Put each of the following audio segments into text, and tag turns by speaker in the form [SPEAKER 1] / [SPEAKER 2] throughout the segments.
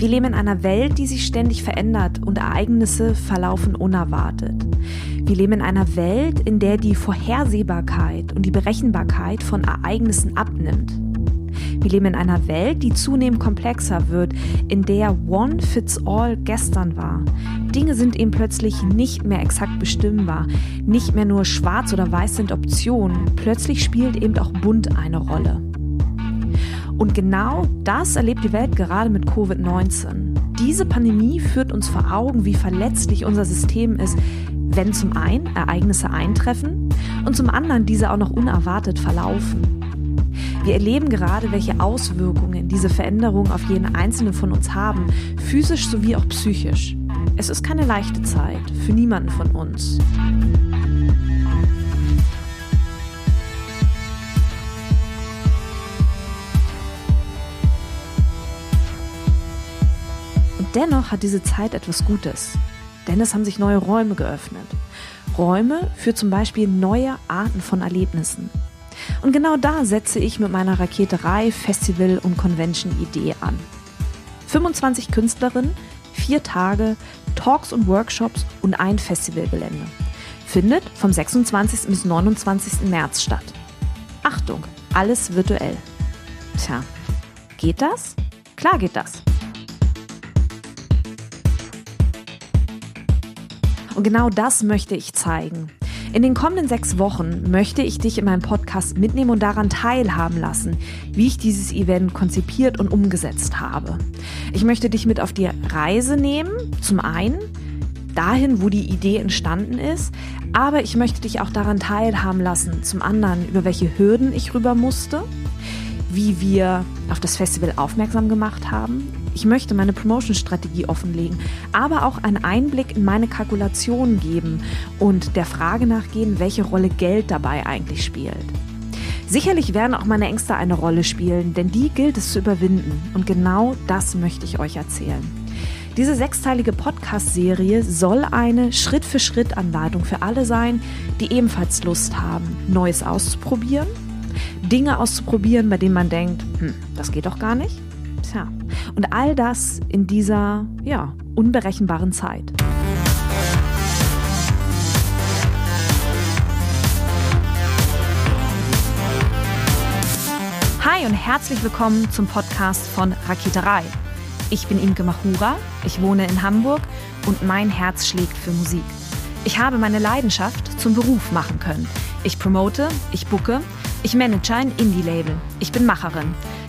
[SPEAKER 1] Wir leben in einer Welt, die sich ständig verändert und Ereignisse verlaufen unerwartet. Wir leben in einer Welt, in der die Vorhersehbarkeit und die Berechenbarkeit von Ereignissen abnimmt. Wir leben in einer Welt, die zunehmend komplexer wird, in der One Fits All gestern war. Dinge sind eben plötzlich nicht mehr exakt bestimmbar. Nicht mehr nur schwarz oder weiß sind Optionen. Plötzlich spielt eben auch bunt eine Rolle. Und genau das erlebt die Welt gerade mit Covid-19. Diese Pandemie führt uns vor Augen, wie verletzlich unser System ist, wenn zum einen Ereignisse eintreffen und zum anderen diese auch noch unerwartet verlaufen. Wir erleben gerade, welche Auswirkungen diese Veränderungen auf jeden einzelnen von uns haben, physisch sowie auch psychisch. Es ist keine leichte Zeit für niemanden von uns. Dennoch hat diese Zeit etwas Gutes, denn es haben sich neue Räume geöffnet. Räume für zum Beispiel neue Arten von Erlebnissen. Und genau da setze ich mit meiner Raketerei, Festival und Convention-Idee an. 25 Künstlerinnen, vier Tage, Talks und Workshops und ein Festivalgelände. Findet vom 26. bis 29. März statt. Achtung, alles virtuell. Tja, geht das? Klar geht das. Und genau das möchte ich zeigen. In den kommenden sechs Wochen möchte ich dich in meinem Podcast mitnehmen und daran teilhaben lassen, wie ich dieses Event konzipiert und umgesetzt habe. Ich möchte dich mit auf die Reise nehmen, zum einen dahin, wo die Idee entstanden ist, aber ich möchte dich auch daran teilhaben lassen, zum anderen, über welche Hürden ich rüber musste, wie wir auf das Festival aufmerksam gemacht haben ich möchte meine Promotion-Strategie offenlegen, aber auch einen Einblick in meine Kalkulationen geben und der Frage nachgehen, welche Rolle Geld dabei eigentlich spielt. Sicherlich werden auch meine Ängste eine Rolle spielen, denn die gilt es zu überwinden. Und genau das möchte ich euch erzählen. Diese sechsteilige Podcast-Serie soll eine Schritt-für-Schritt-Anleitung für alle sein, die ebenfalls Lust haben, Neues auszuprobieren, Dinge auszuprobieren, bei denen man denkt, hm, das geht doch gar nicht Tja, und all das in dieser, ja, unberechenbaren Zeit. Hi und herzlich willkommen zum Podcast von Raketerei. Ich bin Imke Machura, ich wohne in Hamburg und mein Herz schlägt für Musik. Ich habe meine Leidenschaft zum Beruf machen können. Ich promote, ich bucke, ich manage ein Indie-Label, ich bin Macherin.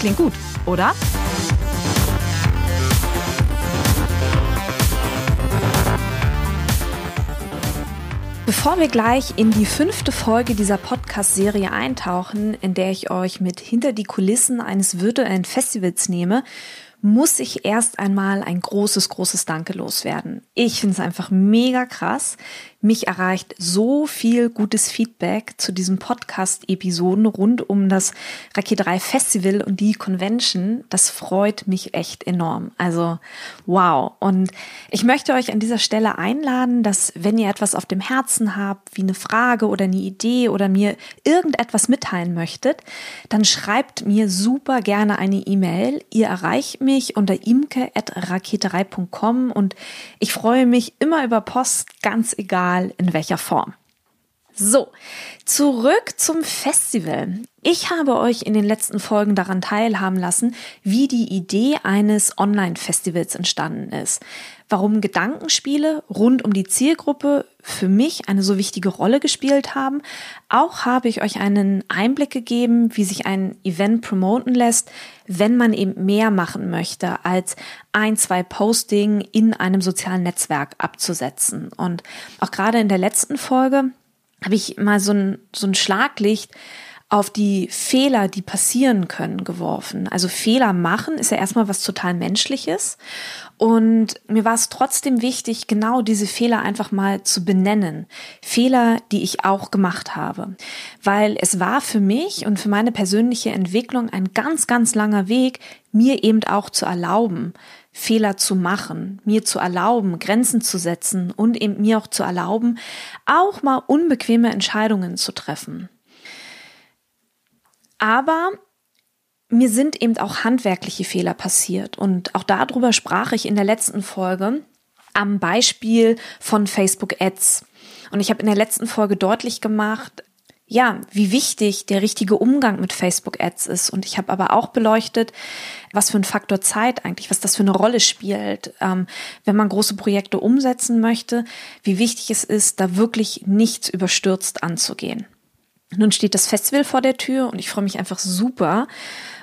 [SPEAKER 1] Klingt gut, oder? Bevor wir gleich in die fünfte Folge dieser Podcast-Serie eintauchen, in der ich euch mit hinter die Kulissen eines virtuellen Festivals nehme, muss ich erst einmal ein großes, großes Danke loswerden. Ich finde es einfach mega krass, mich erreicht so viel gutes Feedback zu diesen Podcast-Episoden rund um das Rakete 3 Festival und die Convention. Das freut mich echt enorm. Also wow. Und ich möchte euch an dieser Stelle einladen, dass wenn ihr etwas auf dem Herzen habt, wie eine Frage oder eine Idee oder mir irgendetwas mitteilen möchtet, dann schreibt mir super gerne eine E-Mail. Ihr erreicht mich unter imke.raketerei.com und ich freue mich immer über Post, ganz egal in welcher Form. So, zurück zum Festival. Ich habe euch in den letzten Folgen daran teilhaben lassen, wie die Idee eines Online-Festivals entstanden ist, warum Gedankenspiele rund um die Zielgruppe für mich eine so wichtige Rolle gespielt haben. Auch habe ich euch einen Einblick gegeben, wie sich ein Event promoten lässt, wenn man eben mehr machen möchte, als ein, zwei Posting in einem sozialen Netzwerk abzusetzen. Und auch gerade in der letzten Folge habe ich mal so ein, so ein Schlaglicht auf die Fehler, die passieren können, geworfen. Also Fehler machen ist ja erstmal was total Menschliches. Und mir war es trotzdem wichtig, genau diese Fehler einfach mal zu benennen. Fehler, die ich auch gemacht habe. Weil es war für mich und für meine persönliche Entwicklung ein ganz, ganz langer Weg, mir eben auch zu erlauben, Fehler zu machen, mir zu erlauben, Grenzen zu setzen und eben mir auch zu erlauben, auch mal unbequeme Entscheidungen zu treffen. Aber mir sind eben auch handwerkliche Fehler passiert und auch darüber sprach ich in der letzten Folge am Beispiel von Facebook Ads. Und ich habe in der letzten Folge deutlich gemacht, ja, wie wichtig der richtige Umgang mit Facebook Ads ist. Und ich habe aber auch beleuchtet, was für ein Faktor Zeit eigentlich, was das für eine Rolle spielt, ähm, wenn man große Projekte umsetzen möchte, wie wichtig es ist, da wirklich nichts überstürzt anzugehen. Nun steht das Festival vor der Tür und ich freue mich einfach super,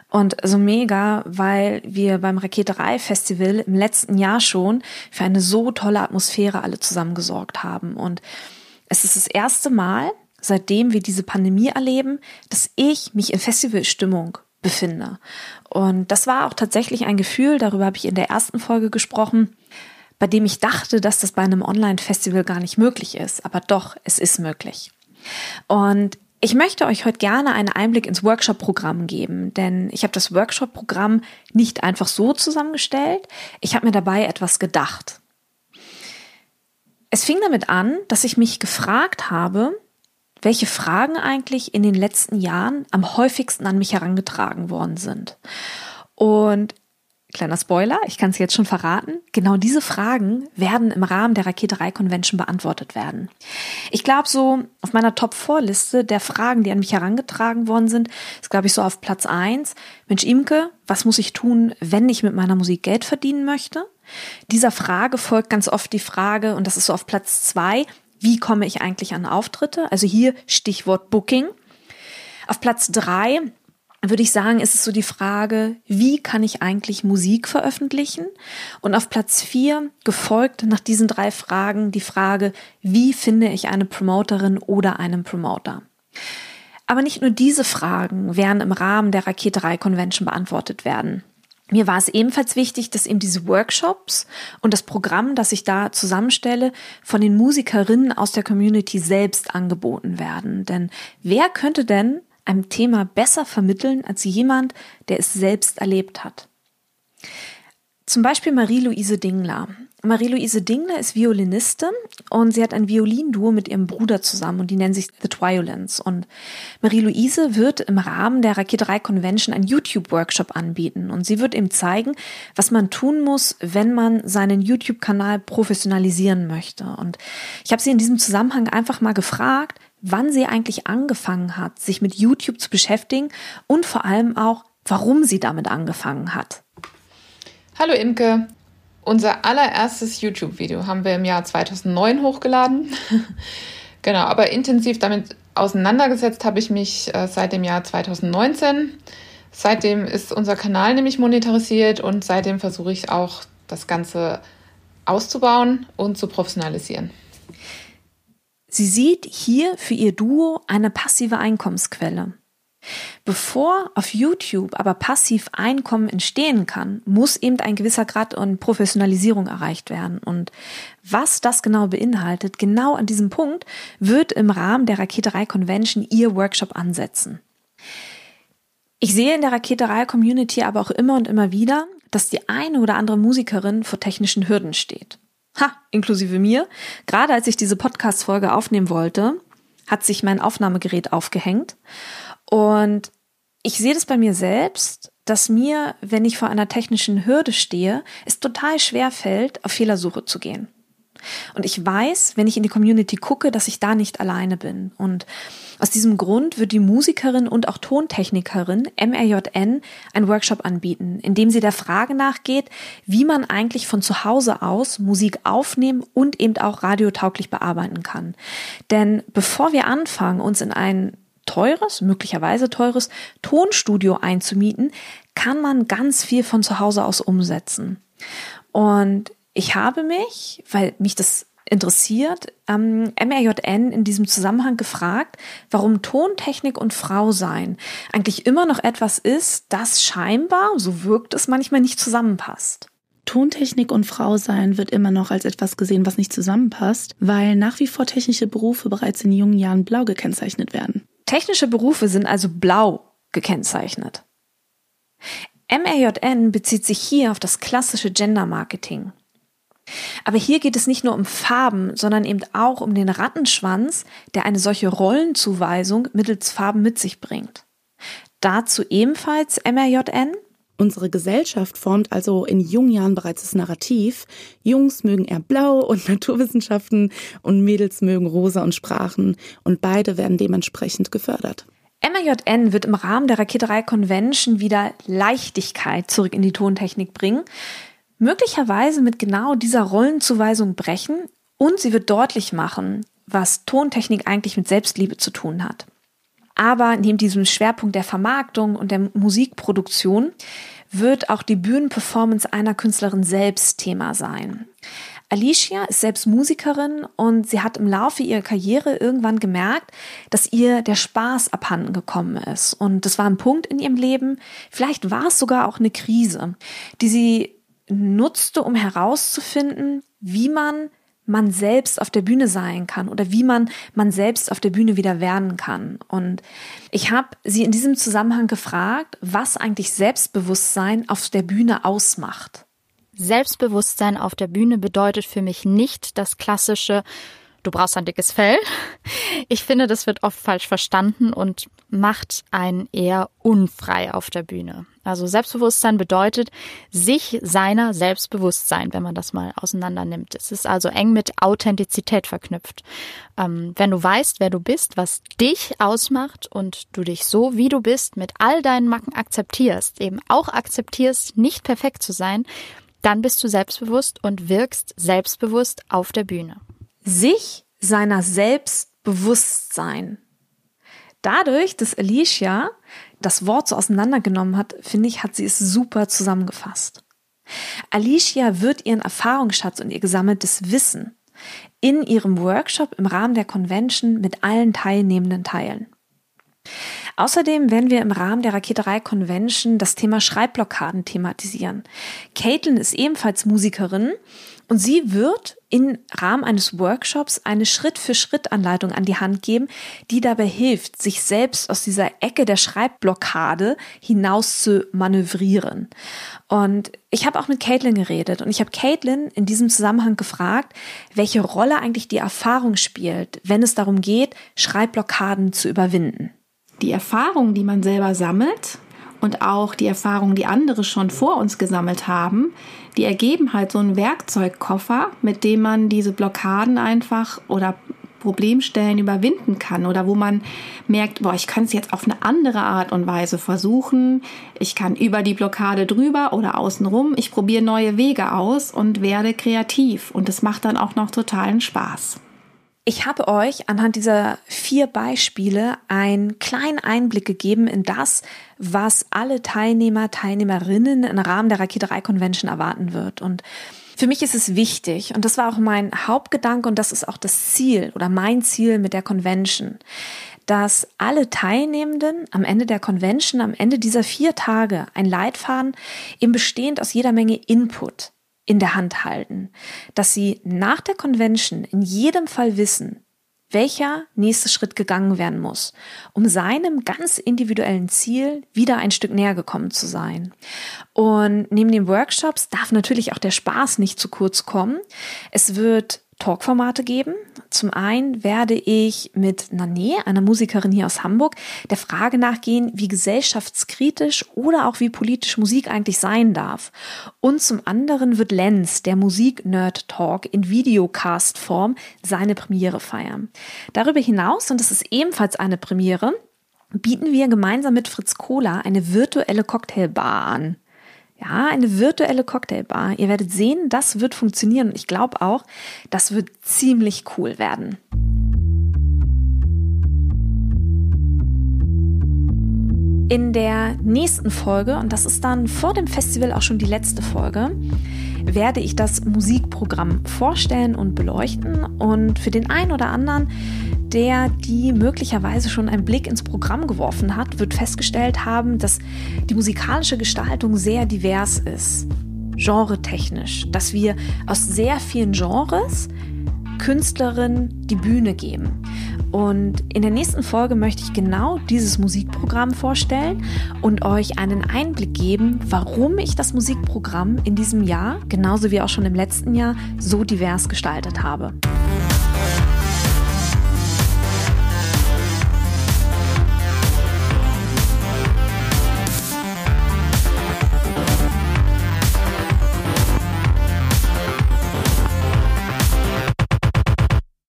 [SPEAKER 1] und so mega, weil wir beim Raketerei Festival im letzten Jahr schon für eine so tolle Atmosphäre alle zusammengesorgt haben. Und es ist das erste Mal, seitdem wir diese Pandemie erleben, dass ich mich in Festivalstimmung befinde. Und das war auch tatsächlich ein Gefühl, darüber habe ich in der ersten Folge gesprochen, bei dem ich dachte, dass das bei einem Online-Festival gar nicht möglich ist. Aber doch, es ist möglich. Und ich möchte euch heute gerne einen Einblick ins Workshop-Programm geben, denn ich habe das Workshop-Programm nicht einfach so zusammengestellt, ich habe mir dabei etwas gedacht. Es fing damit an, dass ich mich gefragt habe, welche Fragen eigentlich in den letzten Jahren am häufigsten an mich herangetragen worden sind. Und Kleiner Spoiler, ich kann es jetzt schon verraten. Genau diese Fragen werden im Rahmen der Raketerei Convention beantwortet werden. Ich glaube, so auf meiner Top-4-Liste der Fragen, die an mich herangetragen worden sind, ist, glaube ich, so auf Platz eins. Mensch, Imke, was muss ich tun, wenn ich mit meiner Musik Geld verdienen möchte? Dieser Frage folgt ganz oft die Frage, und das ist so auf Platz zwei, wie komme ich eigentlich an Auftritte? Also hier Stichwort Booking. Auf Platz drei würde ich sagen, ist es so die Frage, wie kann ich eigentlich Musik veröffentlichen? Und auf Platz vier, gefolgt nach diesen drei Fragen, die Frage, wie finde ich eine Promoterin oder einen Promoter? Aber nicht nur diese Fragen werden im Rahmen der Raketerei Convention beantwortet werden. Mir war es ebenfalls wichtig, dass eben diese Workshops und das Programm, das ich da zusammenstelle, von den Musikerinnen aus der Community selbst angeboten werden. Denn wer könnte denn einem Thema besser vermitteln als jemand, der es selbst erlebt hat. Zum Beispiel Marie-Louise Dingler. Marie-Louise Dingler ist Violinistin und sie hat ein Violinduo mit ihrem Bruder zusammen und die nennen sich The Twiolins. Und Marie-Louise wird im Rahmen der Raketerei Convention einen YouTube-Workshop anbieten und sie wird ihm zeigen, was man tun muss, wenn man seinen YouTube-Kanal professionalisieren möchte. Und ich habe sie in diesem Zusammenhang einfach mal gefragt, wann sie eigentlich angefangen hat, sich mit YouTube zu beschäftigen und vor allem auch, warum sie damit angefangen hat.
[SPEAKER 2] Hallo Imke, unser allererstes YouTube-Video haben wir im Jahr 2009 hochgeladen. genau, aber intensiv damit auseinandergesetzt habe ich mich äh, seit dem Jahr 2019. Seitdem ist unser Kanal nämlich monetarisiert und seitdem versuche ich auch das Ganze auszubauen und zu professionalisieren.
[SPEAKER 1] Sie sieht hier für ihr Duo eine passive Einkommensquelle. Bevor auf YouTube aber passiv Einkommen entstehen kann, muss eben ein gewisser Grad an Professionalisierung erreicht werden. Und was das genau beinhaltet, genau an diesem Punkt, wird im Rahmen der Raketerei Convention ihr Workshop ansetzen. Ich sehe in der Raketerei Community aber auch immer und immer wieder, dass die eine oder andere Musikerin vor technischen Hürden steht. Ha, inklusive mir. Gerade als ich diese Podcast-Folge aufnehmen wollte, hat sich mein Aufnahmegerät aufgehängt. Und ich sehe das bei mir selbst, dass mir, wenn ich vor einer technischen Hürde stehe, es total schwer fällt, auf Fehlersuche zu gehen. Und ich weiß, wenn ich in die Community gucke, dass ich da nicht alleine bin. Und aus diesem Grund wird die Musikerin und auch Tontechnikerin MRJN einen Workshop anbieten, in dem sie der Frage nachgeht, wie man eigentlich von zu Hause aus Musik aufnehmen und eben auch radiotauglich bearbeiten kann. Denn bevor wir anfangen, uns in ein teures, möglicherweise teures Tonstudio einzumieten, kann man ganz viel von zu Hause aus umsetzen. Und ich habe mich, weil mich das interessiert ähm, MRJN in diesem Zusammenhang gefragt, warum Tontechnik und Frau sein eigentlich immer noch etwas ist, das scheinbar, so wirkt es manchmal, nicht zusammenpasst.
[SPEAKER 3] Tontechnik und Frau sein wird immer noch als etwas gesehen, was nicht zusammenpasst, weil nach wie vor technische Berufe bereits in jungen Jahren blau gekennzeichnet werden.
[SPEAKER 1] Technische Berufe sind also blau gekennzeichnet. MRJN bezieht sich hier auf das klassische Gender Marketing. Aber hier geht es nicht nur um Farben, sondern eben auch um den Rattenschwanz, der eine solche Rollenzuweisung mittels Farben mit sich bringt. Dazu ebenfalls MRJN.
[SPEAKER 3] Unsere Gesellschaft formt also in jungen Jahren bereits das Narrativ. Jungs mögen eher Blau und Naturwissenschaften und Mädels mögen Rosa und Sprachen und beide werden dementsprechend gefördert.
[SPEAKER 1] MRJN wird im Rahmen der Raketerei Convention wieder Leichtigkeit zurück in die Tontechnik bringen möglicherweise mit genau dieser Rollenzuweisung brechen und sie wird deutlich machen, was Tontechnik eigentlich mit Selbstliebe zu tun hat. Aber neben diesem Schwerpunkt der Vermarktung und der Musikproduktion wird auch die Bühnenperformance einer Künstlerin selbst Thema sein. Alicia ist selbst Musikerin und sie hat im Laufe ihrer Karriere irgendwann gemerkt, dass ihr der Spaß abhanden gekommen ist. Und das war ein Punkt in ihrem Leben, vielleicht war es sogar auch eine Krise, die sie nutzte, um herauszufinden, wie man man selbst auf der Bühne sein kann oder wie man man selbst auf der Bühne wieder werden kann. Und ich habe sie in diesem Zusammenhang gefragt, was eigentlich Selbstbewusstsein auf der Bühne ausmacht.
[SPEAKER 4] Selbstbewusstsein auf der Bühne bedeutet für mich nicht das klassische du brauchst ein dickes Fell. Ich finde, das wird oft falsch verstanden und macht einen eher unfrei auf der Bühne. Also Selbstbewusstsein bedeutet sich seiner Selbstbewusstsein, wenn man das mal auseinander nimmt. Es ist also eng mit Authentizität verknüpft. Ähm, wenn du weißt, wer du bist, was dich ausmacht und du dich so, wie du bist, mit all deinen Macken akzeptierst, eben auch akzeptierst, nicht perfekt zu sein, dann bist du selbstbewusst und wirkst selbstbewusst auf der Bühne
[SPEAKER 1] sich seiner selbst bewusst sein. Dadurch, dass Alicia das Wort so auseinandergenommen hat, finde ich, hat sie es super zusammengefasst. Alicia wird ihren Erfahrungsschatz und ihr gesammeltes Wissen in ihrem Workshop im Rahmen der Convention mit allen Teilnehmenden teilen. Außerdem werden wir im Rahmen der Raketerei Convention das Thema Schreibblockaden thematisieren. Caitlin ist ebenfalls Musikerin und sie wird im Rahmen eines Workshops eine Schritt-für-Schritt-Anleitung an die Hand geben, die dabei hilft, sich selbst aus dieser Ecke der Schreibblockade hinaus zu manövrieren. Und ich habe auch mit Caitlin geredet und ich habe Caitlin in diesem Zusammenhang gefragt, welche Rolle eigentlich die Erfahrung spielt, wenn es darum geht, Schreibblockaden zu überwinden.
[SPEAKER 3] Die Erfahrung, die man selber sammelt, und auch die Erfahrungen, die andere schon vor uns gesammelt haben, die ergeben halt so einen Werkzeugkoffer, mit dem man diese Blockaden einfach oder Problemstellen überwinden kann oder wo man merkt, boah, ich kann es jetzt auf eine andere Art und Weise versuchen. Ich kann über die Blockade drüber oder außenrum. Ich probiere neue Wege aus und werde kreativ und es macht dann auch noch totalen Spaß.
[SPEAKER 1] Ich habe euch anhand dieser vier Beispiele einen kleinen Einblick gegeben in das, was alle Teilnehmer, Teilnehmerinnen im Rahmen der Raketerei Convention erwarten wird. Und für mich ist es wichtig, und das war auch mein Hauptgedanke und das ist auch das Ziel oder mein Ziel mit der Convention, dass alle Teilnehmenden am Ende der Convention, am Ende dieser vier Tage, ein Leitfaden eben bestehend aus jeder Menge Input in der Hand halten, dass sie nach der Convention in jedem Fall wissen, welcher nächste Schritt gegangen werden muss, um seinem ganz individuellen Ziel wieder ein Stück näher gekommen zu sein. Und neben den Workshops darf natürlich auch der Spaß nicht zu kurz kommen. Es wird Talkformate geben. Zum einen werde ich mit Nane, einer Musikerin hier aus Hamburg, der Frage nachgehen, wie gesellschaftskritisch oder auch wie politisch Musik eigentlich sein darf. Und zum anderen wird Lenz, der Musik-Nerd-Talk in Videocast-Form, seine Premiere feiern. Darüber hinaus, und das ist ebenfalls eine Premiere, bieten wir gemeinsam mit Fritz Kohler eine virtuelle Cocktailbar an. Ja, eine virtuelle Cocktailbar. Ihr werdet sehen, das wird funktionieren. Und ich glaube auch, das wird ziemlich cool werden. In der nächsten Folge, und das ist dann vor dem Festival auch schon die letzte Folge, werde ich das Musikprogramm vorstellen und beleuchten. Und für den einen oder anderen, der die möglicherweise schon einen Blick ins Programm geworfen hat, wird festgestellt haben, dass die musikalische Gestaltung sehr divers ist, genretechnisch, dass wir aus sehr vielen Genres Künstlerinnen die Bühne geben. Und in der nächsten Folge möchte ich genau dieses Musikprogramm vorstellen und euch einen Einblick geben, warum ich das Musikprogramm in diesem Jahr, genauso wie auch schon im letzten Jahr, so divers gestaltet habe.